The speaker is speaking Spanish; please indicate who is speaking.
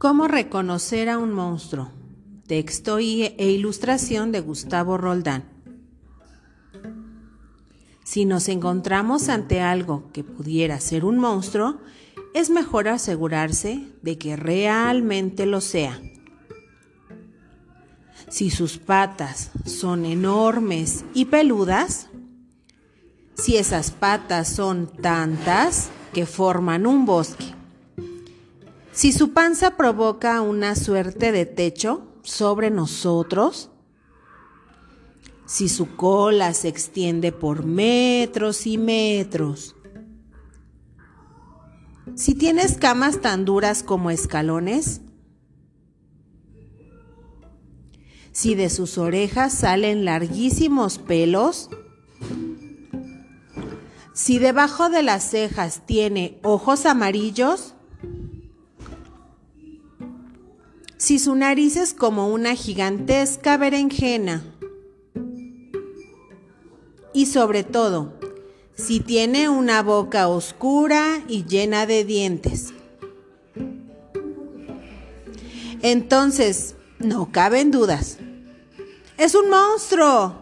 Speaker 1: ¿Cómo reconocer a un monstruo? Texto e ilustración de Gustavo Roldán. Si nos encontramos ante algo que pudiera ser un monstruo, es mejor asegurarse de que realmente lo sea. Si sus patas son enormes y peludas, si esas patas son tantas que forman un bosque, si su panza provoca una suerte de techo sobre nosotros, si su cola se extiende por metros y metros, si tiene escamas tan duras como escalones, si de sus orejas salen larguísimos pelos, si debajo de las cejas tiene ojos amarillos, si su nariz es como una gigantesca berenjena. Y sobre todo, si tiene una boca oscura y llena de dientes. Entonces, no caben dudas. ¡Es un monstruo!